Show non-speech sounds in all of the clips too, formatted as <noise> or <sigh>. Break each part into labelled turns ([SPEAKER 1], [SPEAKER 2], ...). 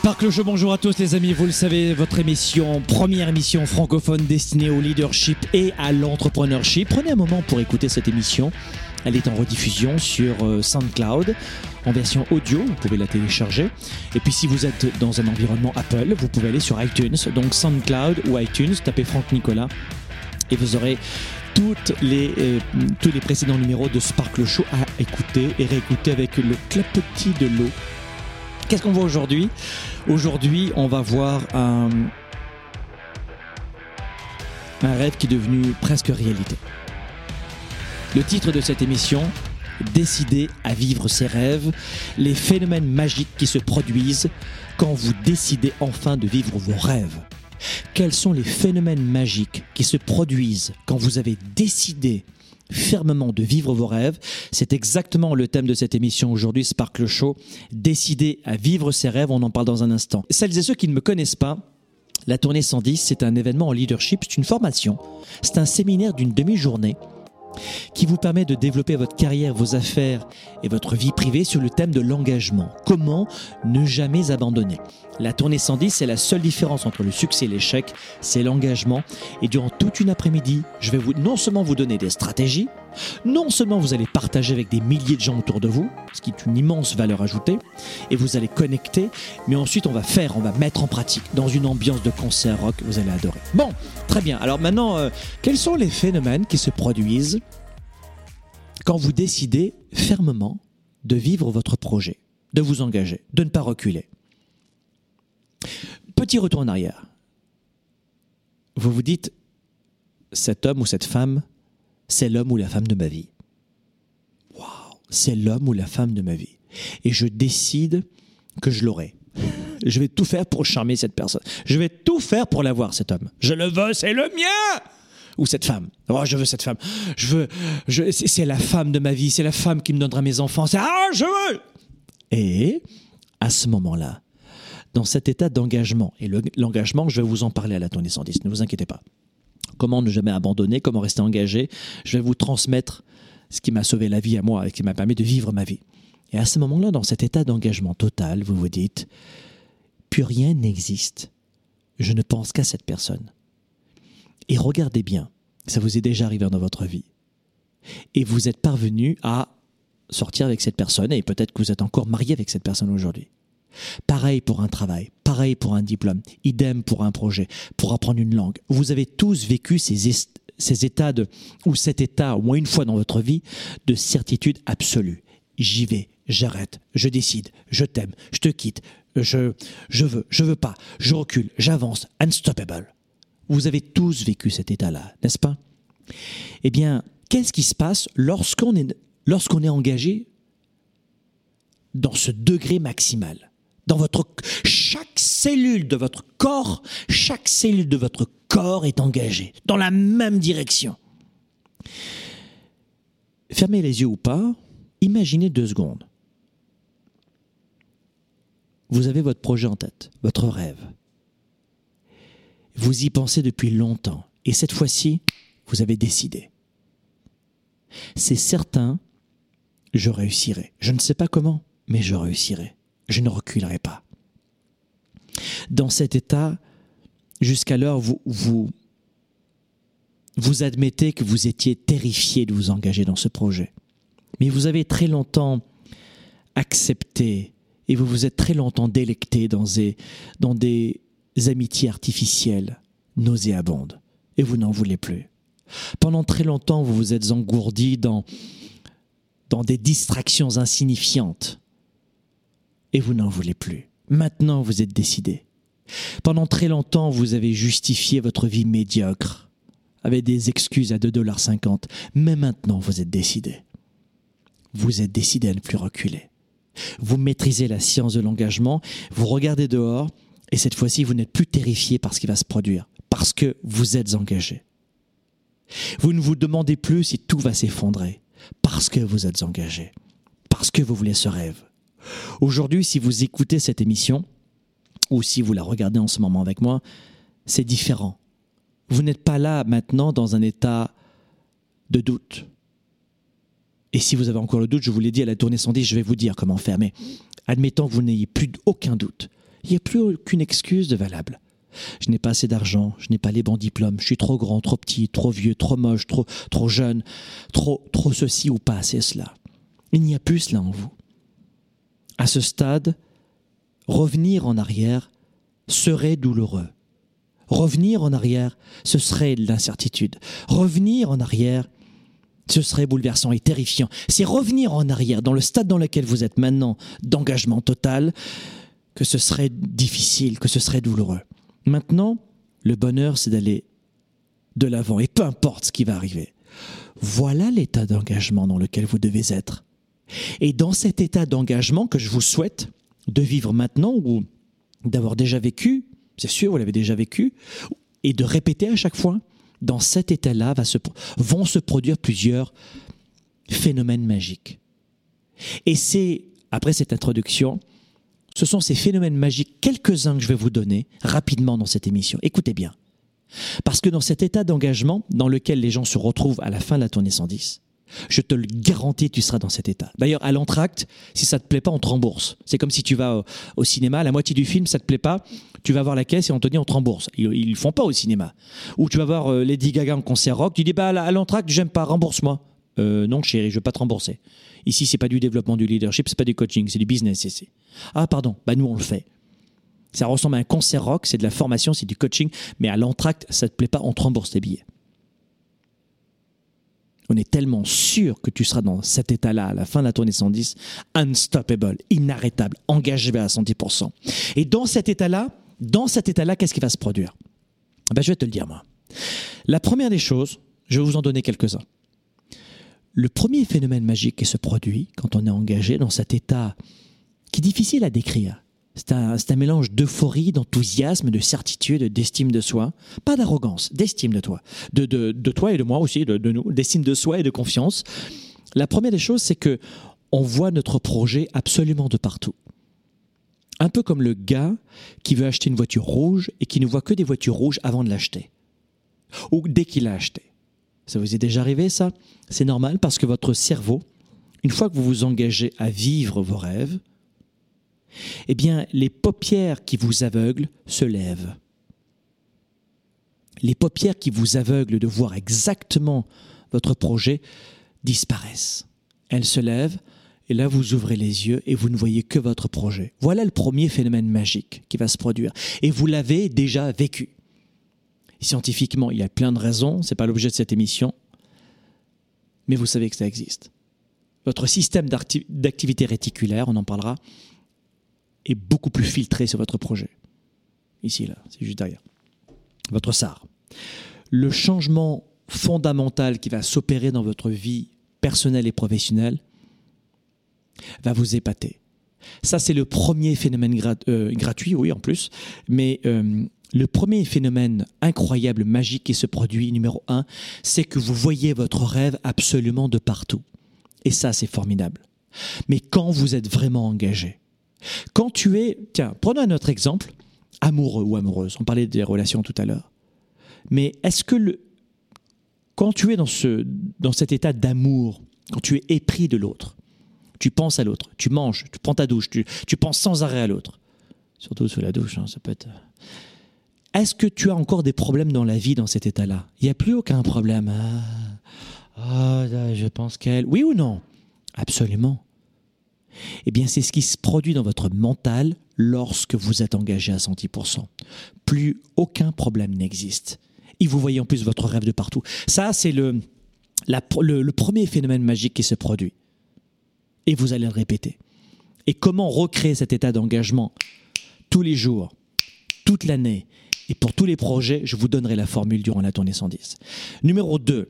[SPEAKER 1] Sparkle Show, bonjour à tous les amis, vous le savez, votre émission, première émission francophone destinée au leadership et à l'entrepreneurship. Prenez un moment pour écouter cette émission. Elle est en rediffusion sur euh, SoundCloud en version audio, vous pouvez la télécharger. Et puis si vous êtes dans un environnement Apple, vous pouvez aller sur iTunes, donc SoundCloud ou iTunes, tapez Franck Nicolas et vous aurez les, euh, tous les précédents numéros de Sparkle Show à écouter et réécouter avec le clapotis de l'eau Qu'est-ce qu'on voit aujourd'hui? Aujourd'hui, on va voir un, rêve qui est devenu presque réalité. Le titre de cette émission, Décider à vivre ses rêves, les phénomènes magiques qui se produisent quand vous décidez enfin de vivre vos rêves. Quels sont les phénomènes magiques qui se produisent quand vous avez décidé fermement de vivre vos rêves. C'est exactement le thème de cette émission aujourd'hui, Sparkle Show. Décider à vivre ses rêves, on en parle dans un instant. Celles et ceux qui ne me connaissent pas, la tournée 110, c'est un événement en leadership, c'est une formation, c'est un séminaire d'une demi-journée qui vous permet de développer votre carrière, vos affaires et votre vie privée sur le thème de l'engagement. Comment ne jamais abandonner? La tournée 110, c'est la seule différence entre le succès et l'échec, c'est l'engagement. Et durant toute une après-midi, je vais vous, non seulement vous donner des stratégies, non seulement vous allez partager avec des milliers de gens autour de vous, ce qui est une immense valeur ajoutée, et vous allez connecter, mais ensuite on va faire, on va mettre en pratique dans une ambiance de concert rock, vous allez adorer. Bon, très bien. Alors maintenant, euh, quels sont les phénomènes qui se produisent quand vous décidez fermement de vivre votre projet, de vous engager, de ne pas reculer? Petit retour en arrière. Vous vous dites, cet homme ou cette femme, c'est l'homme ou la femme de ma vie. C'est l'homme ou la femme de ma vie. Et je décide que je l'aurai. Je vais tout faire pour charmer cette personne. Je vais tout faire pour l'avoir, cet homme. Je le veux, c'est le mien ou cette femme. Oh, je veux cette femme. Je veux, c'est la femme de ma vie. C'est la femme qui me donnera mes enfants. ah, je veux. Et à ce moment-là, dans cet état d'engagement, et l'engagement, je vais vous en parler à la tournée 110, ne vous inquiétez pas. Comment ne jamais abandonner, comment rester engagé, je vais vous transmettre ce qui m'a sauvé la vie à moi et qui m'a permis de vivre ma vie. Et à ce moment-là, dans cet état d'engagement total, vous vous dites, plus rien n'existe. Je ne pense qu'à cette personne. Et regardez bien, ça vous est déjà arrivé dans votre vie. Et vous êtes parvenu à sortir avec cette personne, et peut-être que vous êtes encore marié avec cette personne aujourd'hui. Pareil pour un travail, pareil pour un diplôme, idem pour un projet, pour apprendre une langue. Vous avez tous vécu ces, états ou cet état, au moins une fois dans votre vie, de certitude absolue. J'y vais, j'arrête, je décide, je t'aime, je te quitte, je, je veux, je veux pas, je recule, j'avance, unstoppable. Vous avez tous vécu cet état-là, n'est-ce pas? Eh bien, qu'est-ce qui se passe lorsqu'on est, lorsqu'on est engagé dans ce degré maximal? Dans votre chaque cellule de votre corps, chaque cellule de votre corps est engagée dans la même direction. Fermez les yeux ou pas, imaginez deux secondes. Vous avez votre projet en tête, votre rêve. Vous y pensez depuis longtemps. Et cette fois-ci, vous avez décidé. C'est certain, je réussirai. Je ne sais pas comment, mais je réussirai. Je ne reculerai pas. Dans cet état, jusqu'alors, vous, vous, vous admettez que vous étiez terrifié de vous engager dans ce projet. Mais vous avez très longtemps accepté et vous vous êtes très longtemps délecté dans des, dans des amitiés artificielles, nauséabondes, et vous n'en voulez plus. Pendant très longtemps, vous vous êtes engourdi dans, dans des distractions insignifiantes, et vous n'en voulez plus. Maintenant, vous êtes décidé. Pendant très longtemps, vous avez justifié votre vie médiocre avec des excuses à 2,50$. Mais maintenant, vous êtes décidé. Vous êtes décidé à ne plus reculer. Vous maîtrisez la science de l'engagement, vous regardez dehors, et cette fois-ci, vous n'êtes plus terrifié par ce qui va se produire, parce que vous êtes engagé. Vous ne vous demandez plus si tout va s'effondrer, parce que vous êtes engagé, parce que vous voulez ce rêve. Aujourd'hui, si vous écoutez cette émission, ou si vous la regardez en ce moment avec moi, c'est différent. Vous n'êtes pas là maintenant dans un état de doute. Et si vous avez encore le doute, je vous l'ai dit à la tournée 110, je vais vous dire comment faire. Mais admettons que vous n'ayez plus aucun doute. Il n'y a plus aucune excuse de valable. Je n'ai pas assez d'argent, je n'ai pas les bons diplômes, je suis trop grand, trop petit, trop vieux, trop moche, trop, trop jeune, trop, trop ceci ou pas assez cela. Il n'y a plus cela en vous. À ce stade, revenir en arrière serait douloureux. Revenir en arrière, ce serait de l'incertitude. Revenir en arrière, ce serait bouleversant et terrifiant. C'est revenir en arrière dans le stade dans lequel vous êtes maintenant d'engagement total que ce serait difficile, que ce serait douloureux. Maintenant, le bonheur, c'est d'aller de l'avant et peu importe ce qui va arriver. Voilà l'état d'engagement dans lequel vous devez être. Et dans cet état d'engagement que je vous souhaite de vivre maintenant ou d'avoir déjà vécu, c'est sûr, vous l'avez déjà vécu, et de répéter à chaque fois, dans cet état-là vont se produire plusieurs phénomènes magiques. Et c'est, après cette introduction, ce sont ces phénomènes magiques, quelques-uns que je vais vous donner rapidement dans cette émission. Écoutez bien. Parce que dans cet état d'engagement dans lequel les gens se retrouvent à la fin de la tournée 110, je te le garantis, tu seras dans cet état. D'ailleurs, à l'entracte, si ça te plaît pas, on te rembourse. C'est comme si tu vas au, cinéma, la moitié du film, ça te plaît pas, tu vas voir la caisse et on te dit on te rembourse. Ils, ne font pas au cinéma. Ou tu vas voir euh, Lady Gaga en concert rock, tu dis bah à l'entracte, j'aime pas, rembourse-moi. Euh, non chérie, je veux pas te rembourser. Ici, c'est pas du développement du leadership, c'est pas du coaching, c'est du business ici. Ah pardon, bah nous on le fait. Ça ressemble à un concert rock, c'est de la formation, c'est du coaching, mais à l'entracte, ça te plaît pas, on te rembourse tes billets. On est tellement sûr que tu seras dans cet état-là à la fin de la tournée 110, unstoppable, inarrêtable, engagé à 110%. Et dans cet état-là, dans cet état-là, qu'est-ce qui va se produire? Ben, Je vais te le dire, moi. La première des choses, je vais vous en donner quelques-uns. Le premier phénomène magique qui se produit quand on est engagé dans cet état qui est difficile à décrire, c'est un, mélange d'euphorie, d'enthousiasme, de certitude, d'estime de soi. Pas d'arrogance, d'estime de toi. De, toi et de moi aussi, de, nous, d'estime de soi et de confiance. La première des choses, c'est que on voit notre projet absolument de partout. Un peu comme le gars qui veut acheter une voiture rouge et qui ne voit que des voitures rouges avant de l'acheter. Ou dès qu'il l'a acheté. Ça vous est déjà arrivé ça? C'est normal parce que votre cerveau, une fois que vous vous engagez à vivre vos rêves, eh bien, les paupières qui vous aveuglent se lèvent. Les paupières qui vous aveuglent de voir exactement votre projet disparaissent. Elles se lèvent et là vous ouvrez les yeux et vous ne voyez que votre projet. Voilà le premier phénomène magique qui va se produire. Et vous l'avez déjà vécu. Scientifiquement, il y a plein de raisons, ce n'est pas l'objet de cette émission, mais vous savez que ça existe. Votre système d'activité réticulaire, on en parlera, est beaucoup plus filtré sur votre projet. Ici, là, c'est juste derrière. Votre SAR. Le changement fondamental qui va s'opérer dans votre vie personnelle et professionnelle va vous épater. Ça, c'est le premier phénomène euh, gratuit, oui, en plus. Mais euh, le premier phénomène incroyable, magique qui se produit, numéro un, c'est que vous voyez votre rêve absolument de partout. Et ça, c'est formidable. Mais quand vous êtes vraiment engagé, quand tu es, tiens, prenons un autre exemple, amoureux ou amoureuse, on parlait des relations tout à l'heure, mais est-ce que le, quand tu es dans, ce, dans cet état d'amour, quand tu es épris de l'autre, tu penses à l'autre, tu manges, tu prends ta douche, tu, tu penses sans arrêt à l'autre, surtout sous la douche, hein, ça peut être... Est-ce que tu as encore des problèmes dans la vie dans cet état-là? Il n'y a plus aucun problème. Ah, ah je pense qu'elle... Oui ou non? Absolument. Eh bien, c'est ce qui se produit dans votre mental lorsque vous êtes engagé à 110%. Plus aucun problème n'existe. Et vous voyez en plus votre rêve de partout. Ça, c'est le, le, premier phénomène magique qui se produit. Et vous allez le répéter. Et comment recréer cet état d'engagement tous les jours toute l'année? Et pour tous les projets, je vous donnerai la formule durant la tournée 110. Numéro 2.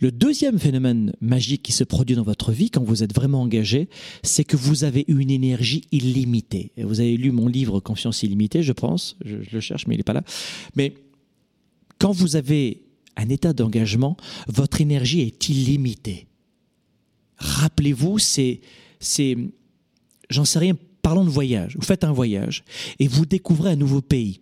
[SPEAKER 1] Le deuxième phénomène magique qui se produit dans votre vie quand vous êtes vraiment engagé, c'est que vous avez une énergie illimitée. Vous avez lu mon livre Confiance illimitée, je pense. Je, le cherche, mais il n'est pas là. Mais quand vous avez un état d'engagement, votre énergie est illimitée. Rappelez-vous, c'est, c'est, j'en sais rien, parlons de voyage. Vous faites un voyage et vous découvrez un nouveau pays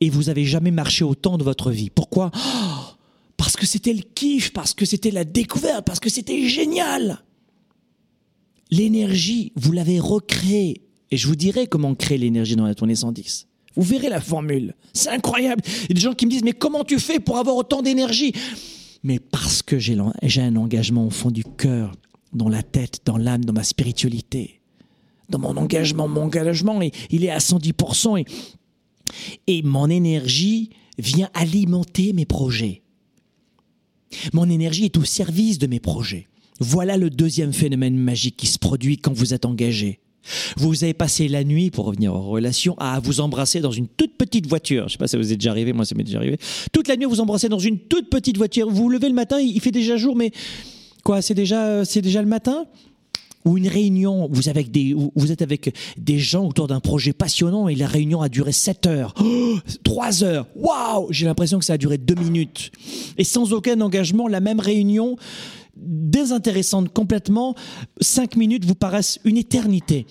[SPEAKER 1] et vous avez jamais marché autant de votre vie. Pourquoi? Oh, Parce que c'était le kiff, parce que c'était la découverte, parce que c'était génial. L'énergie, vous l'avez recréée. Et je vous dirai comment créer l'énergie dans la tournée 110. Vous verrez la formule. C'est incroyable. Il y a des gens qui me disent, mais comment tu fais pour avoir autant d'énergie? Mais parce que j'ai un engagement au fond du cœur, dans la tête, dans l'âme, dans ma spiritualité. Dans mon engagement. Mon engagement, il est à 110%. Et, et mon énergie vient alimenter mes projets. Mon énergie est au service de mes projets. Voilà le deuxième phénomène magique qui se produit quand vous êtes engagé. Vous avez passé la nuit, pour revenir aux relations, à vous embrasser dans une toute petite voiture. Je sais pas si vous êtes déjà arrivé, moi ça m'est déjà arrivé. Toute la nuit, vous embrassez dans une toute petite voiture. Vous vous levez le matin, il fait déjà jour, mais quoi, c'est déjà, c'est déjà le matin? Ou une réunion, vous, êtes avec des gens autour d'un projet passionnant et la réunion a duré 7 heures, <gasps> 3 heures, waouh J'ai l'impression que ça a duré 2 minutes. Et sans aucun engagement, la même réunion, désintéressante complètement, cinq minutes vous paraissent une éternité.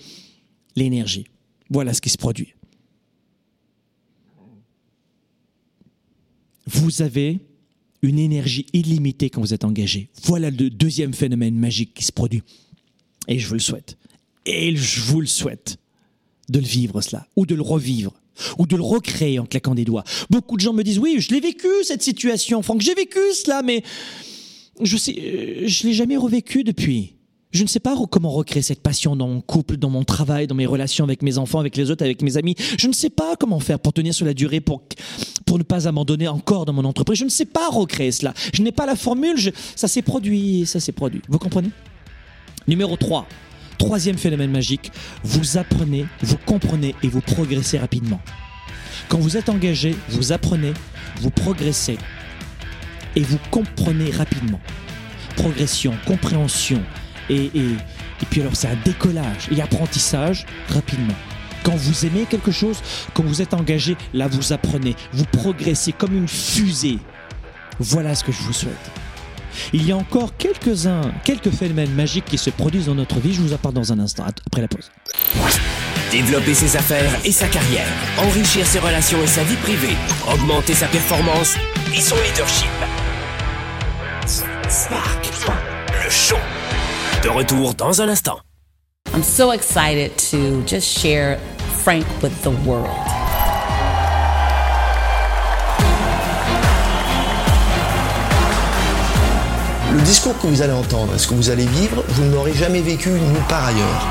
[SPEAKER 1] L'énergie. Voilà ce qui se produit. Vous avez une énergie illimitée quand vous êtes engagé. Voilà le deuxième phénomène magique qui se produit. Et je vous le souhaite. Et je vous le souhaite de le vivre cela, ou de le revivre, ou de le recréer en claquant des doigts. Beaucoup de gens me disent, oui, je l'ai vécu, cette situation, Franck, j'ai vécu cela, mais je sais, euh, je l'ai jamais revécu depuis. Je ne sais pas comment recréer cette passion dans mon couple, dans mon travail, dans mes relations avec mes enfants, avec les autres, avec mes amis. Je ne sais pas comment faire pour tenir sur la durée, pour, pour ne pas abandonner encore dans mon entreprise. Je ne sais pas recréer cela. Je n'ai pas la formule. ça s'est produit, ça s'est produit. Vous comprenez? Numéro 3. Troisième phénomène magique. Vous apprenez, vous comprenez et vous progressez rapidement. Quand vous êtes engagé, vous apprenez, vous progressez et vous comprenez rapidement. Progression, compréhension et, et, puis alors c'est un décollage et apprentissage rapidement. Quand vous aimez quelque chose, quand vous êtes engagé, là vous apprenez, vous progressez comme une fusée. Voilà ce que je vous souhaite. Il y a encore quelques-uns, quelques phénomènes magiques qui se produisent dans notre vie. Je vous en parle dans un instant, après la pause.
[SPEAKER 2] Développer ses affaires et sa carrière, enrichir ses relations et sa vie privée, augmenter sa performance et son leadership. Spark, le show. De retour dans un instant.
[SPEAKER 3] I'm so excited to just share Frank with the world.
[SPEAKER 4] Le discours que vous allez entendre, ce que vous allez vivre, vous ne l'aurez jamais vécu nulle part ailleurs.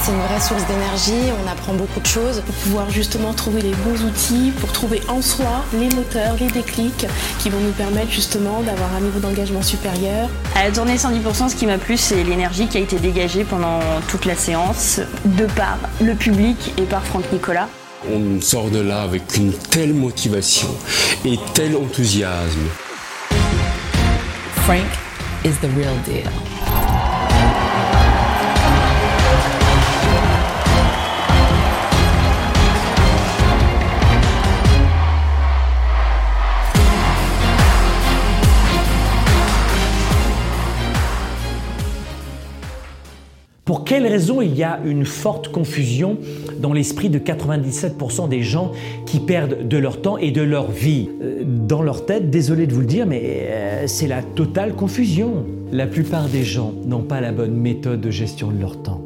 [SPEAKER 5] C'est une vraie source d'énergie, on apprend beaucoup de choses
[SPEAKER 6] pour pouvoir justement trouver les bons outils, pour trouver en soi les moteurs, les déclics qui vont nous permettre justement d'avoir un niveau d'engagement supérieur.
[SPEAKER 7] À la tournée 110%, ce qui m'a plu, c'est l'énergie qui a été dégagée pendant toute la séance, de par le public et par Franck Nicolas.
[SPEAKER 8] On sort de là avec une telle motivation et tel enthousiasme.
[SPEAKER 3] Frank is the real deal.
[SPEAKER 1] Pour quelles raisons il y a une forte confusion dans l'esprit de 97% des gens qui perdent de leur temps et de leur vie? Euh, Dans leur tête, désolé de vous le dire, mais euh, c'est la totale confusion. La plupart des gens n'ont pas la bonne méthode de gestion de leur temps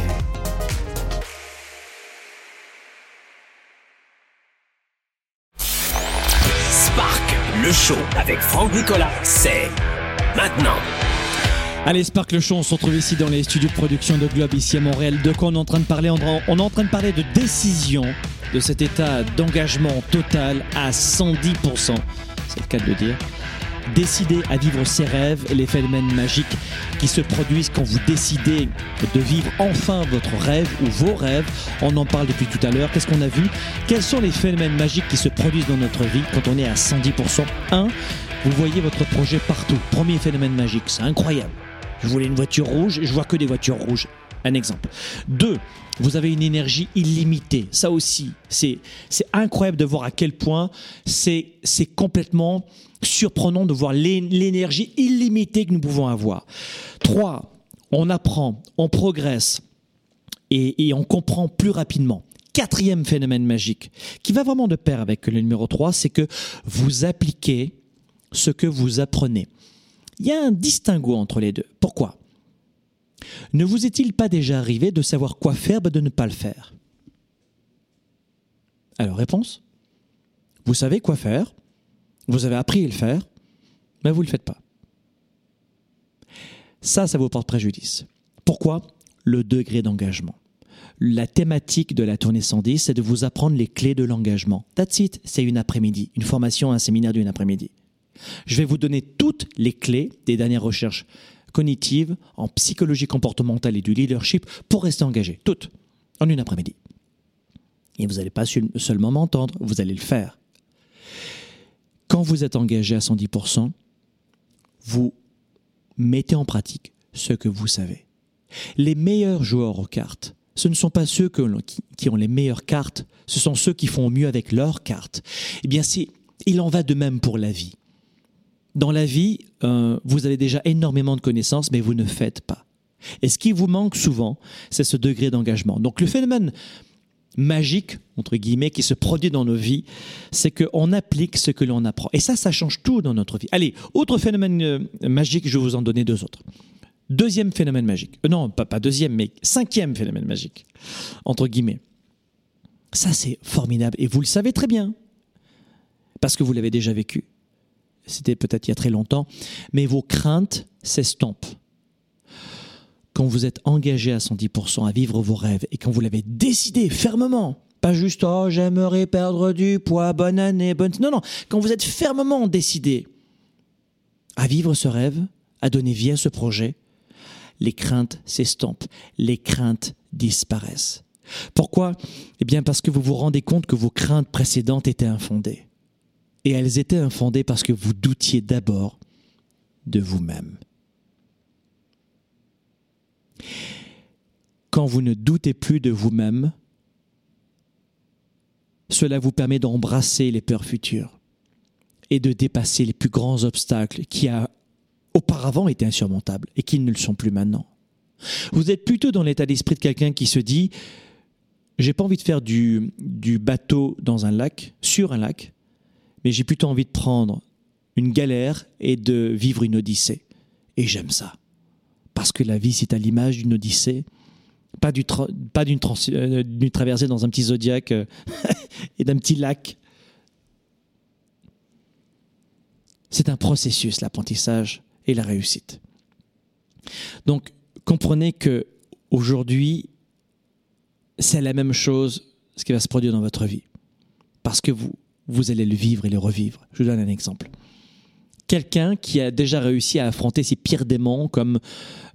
[SPEAKER 2] Show avec Franck Nicolas, c'est maintenant.
[SPEAKER 1] Allez, Spark le show, on se retrouve ici dans les studios de production de Globe, ici à Montréal. De quoi on est en train de parler on est en train de parler de décision, de cet état d'engagement total à 110%. C'est le cas de le dire. Décider à vivre ses rêves et les phénomènes magiques qui se produisent quand vous décidez de vivre enfin votre rêve ou vos rêves. On en parle depuis tout à l'heure. Qu'est-ce qu'on a vu? Quels sont les phénomènes magiques qui se produisent dans notre vie quand on est à 110% 1. Vous voyez votre projet partout. Premier phénomène magique, c'est incroyable. Je voulais une voiture rouge, je vois que des voitures rouges. Un exemple. Deux, vous avez une énergie illimitée. Ça aussi, c'est incroyable de voir à quel point c'est complètement surprenant de voir l'énergie illimitée que nous pouvons avoir. Trois, on apprend, on progresse et, on comprend plus rapidement. Quatrième phénomène magique, qui va vraiment de pair avec le numéro 3, c'est que vous appliquez ce que vous apprenez. Il y a un distinguo entre les deux. Pourquoi? Ne vous est-il pas déjà arrivé de savoir quoi faire mais de ne pas le faire Alors, réponse Vous savez quoi faire, vous avez appris à le faire, mais vous ne le faites pas. Ça, ça vous porte préjudice. Pourquoi? Le degré d'engagement. La thématique de la tournée 110, c'est de vous apprendre les clés de l'engagement. That's it, c'est une après-midi, une formation, un séminaire d'une après-midi. Je vais vous donner toutes les clés des dernières recherches cognitives en psychologie comportementale et du leadership pour rester engagé. Toutes, en une après-midi. Et vous n'allez pas seulement m'entendre, vous allez le faire. Quand vous êtes engagé à 110%, vous mettez en pratique ce que vous savez. Les meilleurs joueurs aux cartes, ce ne sont pas ceux qui ont les meilleures cartes, ce sont ceux qui font mieux avec leurs cartes. Eh bien, il en va de même pour la vie. Dans la vie, euh, vous avez déjà énormément de connaissances, mais vous ne faites pas. Et ce qui vous manque souvent, c'est ce degré d'engagement. Donc le phénomène magique, entre guillemets, qui se produit dans nos vies, c'est qu'on applique ce que l'on apprend. Et ça, ça change tout dans notre vie. Allez, autre phénomène euh, magique, je vais vous en donner deux autres. Deuxième phénomène magique. Euh, non, pas, pas deuxième, mais cinquième phénomène magique, entre guillemets. Ça, c'est formidable. Et vous le savez très bien, parce que vous l'avez déjà vécu c'était peut-être il y a très longtemps, mais vos craintes s'estompent. Quand vous êtes engagé à 110% à vivre vos rêves et quand vous l'avez décidé fermement, pas juste oh j'aimerais perdre du poids, bonne année, bonne... Non, non, quand vous êtes fermement décidé à vivre ce rêve, à donner vie à ce projet, les craintes s'estompent, les craintes disparaissent. Pourquoi? Eh bien parce que vous vous rendez compte que vos craintes précédentes étaient infondées. Et elles étaient infondées parce que vous doutiez d'abord de vous-même. Quand vous ne doutez plus de vous-même, cela vous permet d'embrasser les peurs futures et de dépasser les plus grands obstacles qui a auparavant été insurmontables et qui ne le sont plus maintenant. Vous êtes plutôt dans l'état d'esprit de quelqu'un qui se dit j'ai pas envie de faire du, du bateau dans un lac, sur un lac, mais j'ai plutôt envie de prendre une galère et de vivre une odyssée. Et j'aime ça. Parce que la vie, c'est à l'image d'une odyssée, pas d'une euh, traversée dans un petit zodiaque euh, <laughs> et d'un petit lac. C'est un processus, l'apprentissage et la réussite. Donc, comprenez que aujourd'hui, c'est la même chose ce qui va se produire dans votre vie. Parce que vous, vous allez le vivre et le revivre. Je vous donne un exemple. Quelqu'un qui a déjà réussi à affronter ses pires démons comme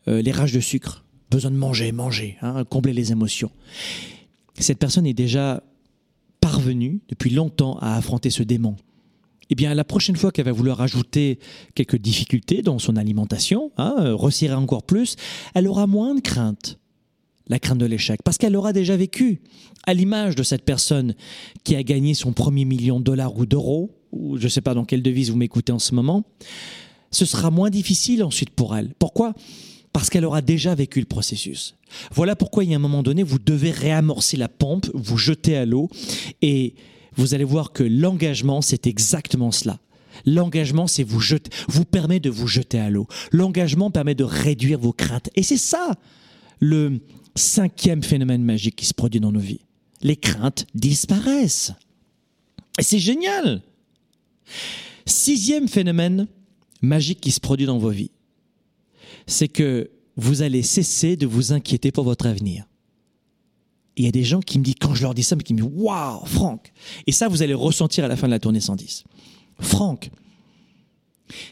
[SPEAKER 1] euh, les rages de sucre, besoin de manger, manger, hein, combler les émotions. Cette personne est déjà parvenue depuis longtemps à affronter ce démon. Eh bien, la prochaine fois qu'elle va vouloir ajouter quelques difficultés dans son alimentation, hein, resserrer encore plus, elle aura moins de crainte la crainte de l'échec, parce qu'elle aura déjà vécu, à l'image de cette personne qui a gagné son premier million de dollars ou d'euros, ou je ne sais pas dans quelle devise vous m'écoutez en ce moment, ce sera moins difficile ensuite pour elle. Pourquoi? Parce qu'elle aura déjà vécu le processus. Voilà pourquoi il y a un moment donné, vous devez réamorcer la pompe, vous jeter à l'eau, et vous allez voir que l'engagement, c'est exactement cela. L'engagement, c'est vous jeter, vous permet de vous jeter à l'eau. L'engagement permet de réduire vos craintes. Et c'est ça le cinquième phénomène magique qui se produit dans nos vies. Les craintes disparaissent. Et c'est génial. Sixième phénomène magique qui se produit dans vos vies, c'est que vous allez cesser de vous inquiéter pour votre avenir. Il y a des gens qui me disent, quand je leur dis ça, mais qui me disent, waouh, Franck. Et ça, vous allez ressentir à la fin de la tournée 110. Franck,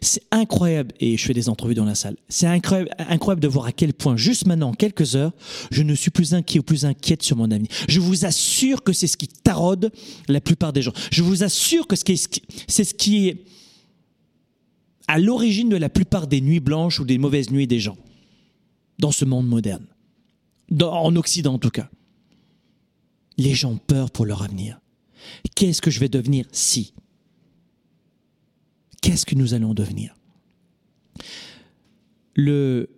[SPEAKER 1] c'est incroyable, et je fais des entrevues dans la salle, c'est incroyable, de voir à quel point, juste maintenant, en quelques heures, je ne suis plus inquiet ou plus inquiète sur mon avenir. Je vous assure que c'est ce qui taraude la plupart des gens. Je vous assure que c'est ce qui est à l'origine de la plupart des nuits blanches ou des mauvaises nuits des gens, dans ce monde moderne, en Occident en tout cas. Les gens ont peur pour leur avenir. Qu'est-ce que je vais devenir si qu'est-ce que nous allons devenir? Le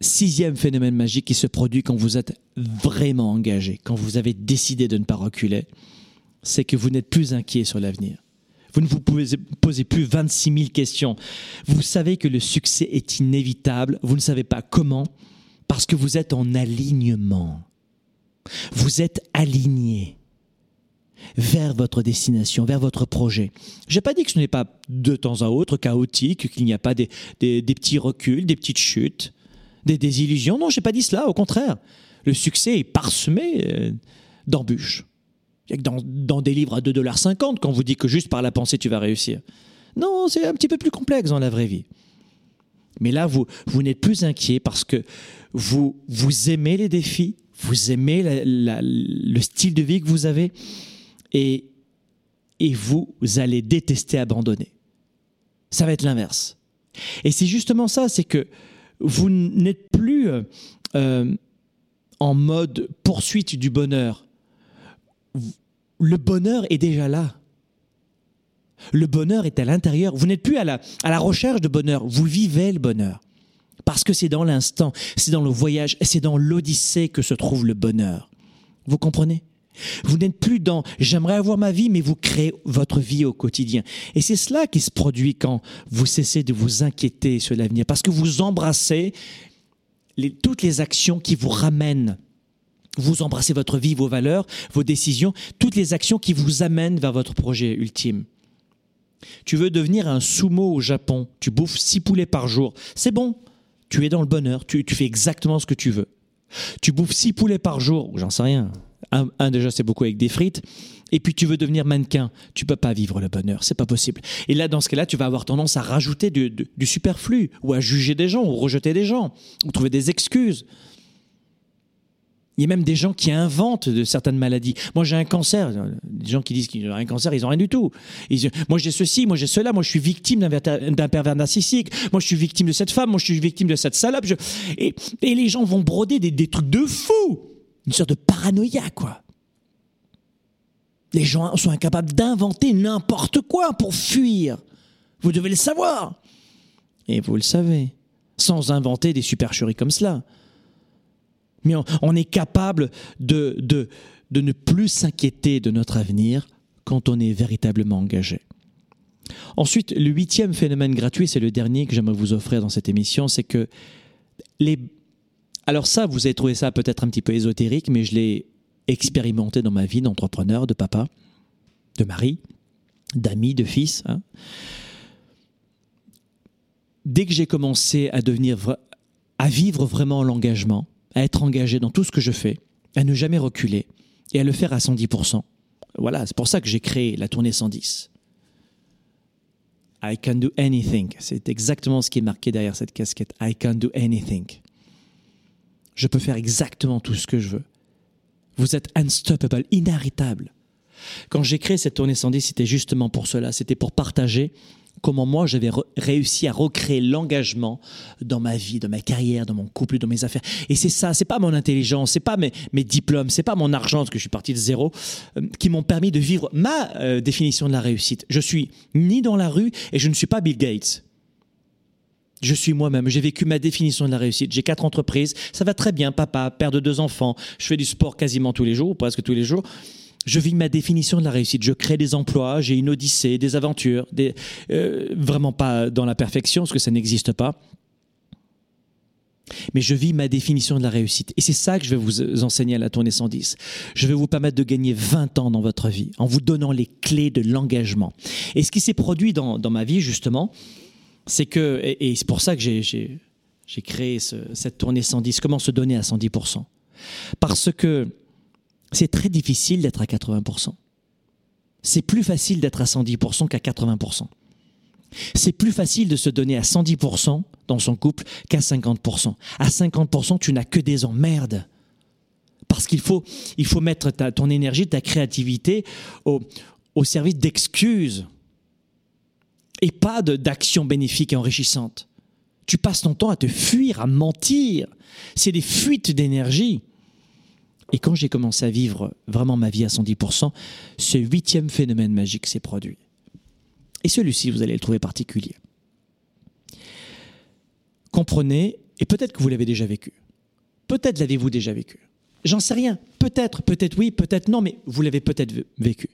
[SPEAKER 1] sixième phénomène magique qui se produit quand vous êtes vraiment engagé, quand vous avez décidé de ne pas reculer, c'est que vous n'êtes plus inquiet sur l'avenir. Vous ne vous posez plus 26 000 questions. Vous savez que le succès est inévitable. Vous ne savez pas comment, parce que vous êtes en alignement. Vous êtes aligné vers votre destination, vers votre projet. Je n'ai pas dit que ce n'est pas de temps à autre chaotique, qu'il n'y a pas des, petits reculs, des petites chutes, des désillusions. Non, je n'ai pas dit cela, au contraire. Le succès est parsemé euh, d'embûches. Dans, dans des livres à 2,50$ quand vous dit que juste par la pensée tu vas réussir. Non, c'est un petit peu plus complexe dans la vraie vie. Mais là, vous, vous n'êtes plus inquiet parce que vous, vous aimez les défis, vous aimez le style de vie que vous avez, et, vous allez détester abandonner. Ça va être l'inverse. Et c'est justement ça, c'est que vous n'êtes plus euh, euh, en mode poursuite du bonheur. Le bonheur est déjà là. Le bonheur est à l'intérieur. Vous n'êtes plus à la, à la recherche de bonheur. Vous vivez le bonheur. Parce que c'est dans l'instant, c'est dans le voyage, c'est dans l'odyssée que se trouve le bonheur. Vous comprenez? Vous n'êtes plus dans j'aimerais avoir ma vie, mais vous créez votre vie au quotidien. Et c'est cela qui se produit quand vous cessez de vous inquiéter sur l'avenir, parce que vous embrassez toutes les actions qui vous ramènent. Vous embrassez votre vie, vos valeurs, vos décisions, toutes les actions qui vous amènent vers votre projet ultime. Tu veux devenir un sumo au Japon, tu bouffes six poulets par jour, c'est bon, tu es dans le bonheur, tu, tu fais exactement ce que tu veux. Tu bouffes six poulets par jour, j'en sais rien, un, déjà, c'est beaucoup avec des frites. Et puis tu veux devenir mannequin, tu peux pas vivre le bonheur, c'est pas possible. Et là, dans ce cas-là, tu vas avoir tendance à rajouter du, superflu, ou à juger des gens, ou rejeter des gens, ou trouver des excuses. Il y a même des gens qui inventent de certaines maladies. Moi, j'ai un cancer. Des gens qui disent qu'ils ont un cancer, ils n'ont rien du tout. moi, j'ai ceci, moi, j'ai cela. Moi, je suis victime d'un pervers narcissique. Moi, je suis victime de cette femme. Moi, je suis victime de cette salope. Et, les gens vont broder des, des trucs de fou une sorte de paranoïa, quoi. Les gens sont incapables d'inventer n'importe quoi pour fuir. Vous devez le savoir. Et vous le savez, sans inventer des supercheries comme cela. Mais on, est capable de, de, ne plus s'inquiéter de notre avenir quand on est véritablement engagé. Ensuite, le huitième phénomène gratuit, c'est le dernier que j'aimerais vous offrir dans cette émission, c'est que les, alors ça, vous avez trouvé ça peut-être un petit peu ésotérique, mais je l'ai expérimenté dans ma vie d'entrepreneur, de papa, de mari, d'ami, de fils. Hein. Dès que j'ai commencé à devenir, à vivre vraiment l'engagement, à être engagé dans tout ce que je fais, à ne jamais reculer et à le faire à 110%. Voilà, c'est pour ça que j'ai créé la tournée 110. I can do anything. C'est exactement ce qui est marqué derrière cette casquette. I can do anything. Je peux faire exactement tout ce que je veux. Vous êtes unstoppable, inarrêtable. Quand j'ai créé cette tournée 110, c'était justement pour cela. C'était pour partager comment moi j'avais réussi à recréer l'engagement dans ma vie, dans ma carrière, dans mon couple, dans mes affaires. Et c'est ça, c'est pas mon intelligence, c'est pas mes, mes diplômes, c'est pas mon argent, parce que je suis parti de zéro, euh, qui m'ont permis de vivre ma euh, définition de la réussite. Je suis ni dans la rue et je ne suis pas Bill Gates. Je suis moi-même. J'ai vécu ma définition de la réussite. J'ai quatre entreprises. Ça va très bien, papa, père de deux enfants. Je fais du sport quasiment tous les jours, ou presque tous les jours. Je vis ma définition de la réussite. Je crée des emplois, j'ai une odyssée, des aventures, euh, vraiment pas dans la perfection, parce que ça n'existe pas. Mais je vis ma définition de la réussite. Et c'est ça que je vais vous enseigner à la tournée 110. Je vais vous permettre de gagner 20 ans dans votre vie en vous donnant les clés de l'engagement. Et ce qui s'est produit dans ma vie, justement, c'est que, et, c'est pour ça que j'ai- créé ce- cette tournée 110, comment se donner à 110%. Parce que c'est très difficile d'être à 80%. C'est plus facile d'être à 110% qu'à 80%. C'est plus facile de se donner à 110% dans son couple qu'à 50%. À 50%, tu n'as que des emmerdes. Parce qu'il faut, il faut mettre ta- ton énergie, ta créativité au, au service d'excuses et pas d'actions bénéfiques et enrichissantes. Tu passes ton temps à te fuir, à mentir. C'est des fuites d'énergie. Et quand j'ai commencé à vivre vraiment ma vie à 110%, ce huitième phénomène magique s'est produit. Et celui-ci, vous allez le trouver particulier. Comprenez, et peut-être que vous l'avez déjà vécu. Peut-être l'avez-vous déjà vécu. J'en sais rien. Peut-être, peut-être oui, peut-être non, mais vous l'avez peut-être vécu.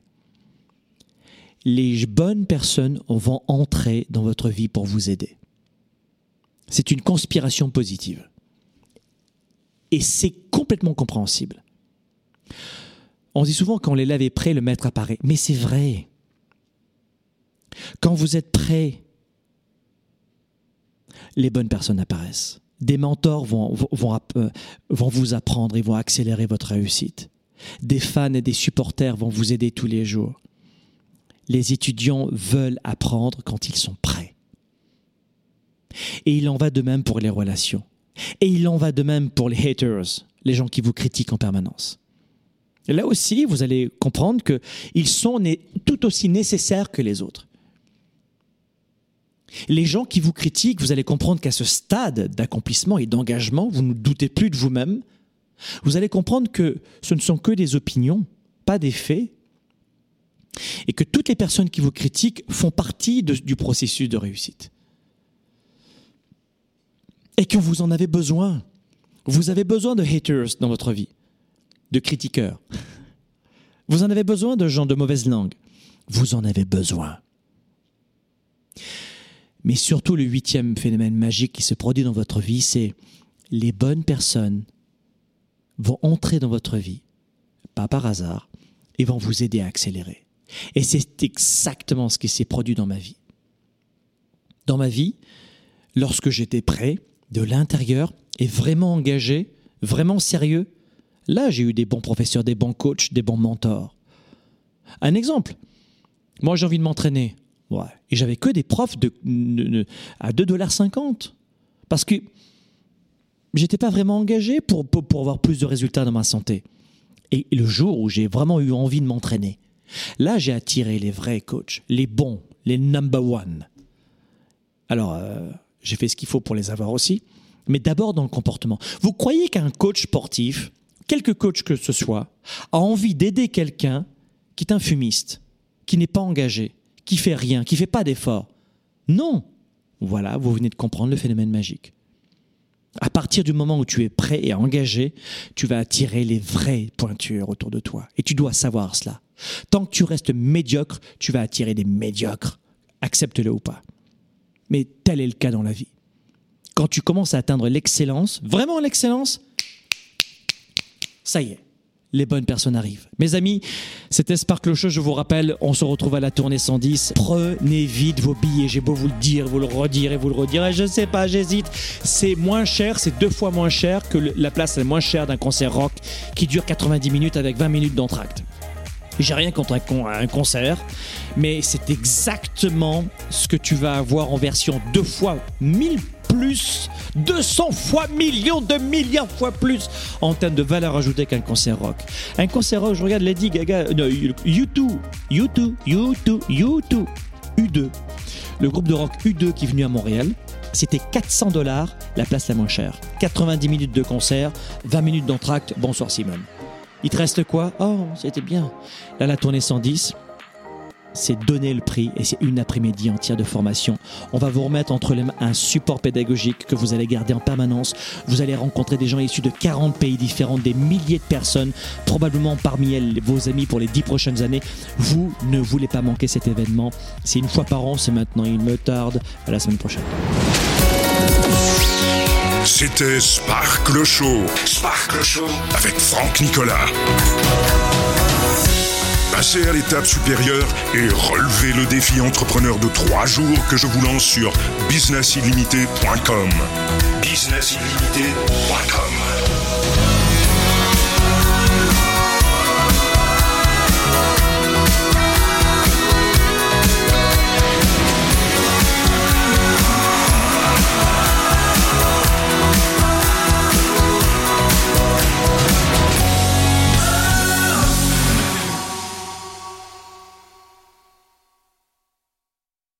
[SPEAKER 1] Les bonnes personnes vont entrer dans votre vie pour vous aider. C'est une conspiration positive. Et c'est complètement compréhensible. On dit souvent quand l'élève est prêt, le maître apparaît. Mais c'est vrai. Quand vous êtes prêt, les bonnes personnes apparaissent. Des mentors vont, vont, euh, vous apprendre et vont accélérer votre réussite. Des fans et des supporters vont vous aider tous les jours. Les étudiants veulent apprendre quand ils sont prêts. Et il en va de même pour les relations. Et il en va de même pour les haters, les gens qui vous critiquent en permanence. Et là aussi, vous allez comprendre qu'ils sont tout aussi nécessaires que les autres. Les gens qui vous critiquent, vous allez comprendre qu'à ce stade d'accomplissement et d'engagement, vous ne doutez plus de vous-même. Vous allez comprendre que ce ne sont que des opinions, pas des faits, et que toutes les personnes qui vous critiquent font partie du processus de réussite. Et que vous en avez besoin. Vous avez besoin de haters dans votre vie, de critiqueurs. <laughs> Vous en avez besoin de gens de mauvaise langue. Vous en avez besoin. Mais surtout, le huitième phénomène magique qui se produit dans votre vie, c'est les bonnes personnes vont entrer dans votre vie, pas par hasard, et vont vous aider à accélérer. Et c'est exactement ce qui s'est produit dans ma vie. Dans ma vie, lorsque j'étais prêt, de l'intérieur, et vraiment engagé, vraiment sérieux, là j'ai eu des bons professeurs, des bons coachs, des bons mentors. Un exemple, moi j'ai envie de m'entraîner. Et j'avais que des profs de, de- de- à 2,50$. Parce que j'étais pas vraiment engagé pour, pour avoir plus de résultats dans ma santé. Et le jour où j'ai vraiment eu envie de m'entraîner, là j'ai attiré les vrais coachs, les bons, les number one. Alors, euh, j'ai fait ce qu'il faut pour les avoir aussi, mais d'abord dans le comportement. Vous croyez qu'un coach sportif, quelque coach que ce soit, a envie d'aider quelqu'un qui est un fumiste, qui n'est pas engagé, qui fait rien, qui fait pas d'effort Non. Voilà, vous venez de comprendre le phénomène magique. À partir du moment où tu es prêt et engagé, tu vas attirer les vraies pointures autour de toi. Et tu dois savoir cela. Tant que tu restes médiocre, tu vas attirer des médiocres. Accepte-le ou pas. Mais tel est le cas dans la vie. Quand tu commences à atteindre l'excellence, vraiment l'excellence, ça y est, les bonnes personnes arrivent. Mes amis, c'était Sparkle Show, je vous rappelle, on se retrouve à la tournée 110. Prenez vite vos billets, j'ai beau vous le dire, vous le redire et vous le redire, et je sais pas, j'hésite. C'est moins cher, c'est deux fois moins cher que le- la place est moins chère d'un concert rock qui dure 90 minutes avec 20 minutes d'entracte. J'ai rien contre un, con- un concert, mais c'est exactement ce que tu vas avoir en version deux fois 1000 plus, 200 fois millions de milliards fois plus en termes de valeur ajoutée qu'un concert rock. Un concert rock, je regarde Lady Gaga, non, U2, U2, U2, U2, U2. Le groupe de rock U2 qui est venu à Montréal, c'était 400 dollars la place la moins chère. 90 minutes de concert, 20 minutes d'entracte, bonsoir Simone. Il te reste quoi? Oh, c'était bien. Là, la tournée 110, c'est donner le prix et c'est une après-midi entière de formation. On va vous remettre entre les mains un support pédagogique que vous allez garder en permanence. Vous allez rencontrer des gens issus de 40 pays différents, des milliers de personnes, probablement parmi elles vos amis pour les 10 prochaines années. Vous ne voulez pas manquer cet événement. C'est une fois par an, c'est maintenant. Il me tarde. À la semaine prochaine.
[SPEAKER 9] C'était Sparkle Show. Sparkle Show avec Franck Nicolas. Passez à l'étape supérieure et relevez le défi entrepreneur de trois jours que je vous lance sur businessillimité.com. Businessillimité.com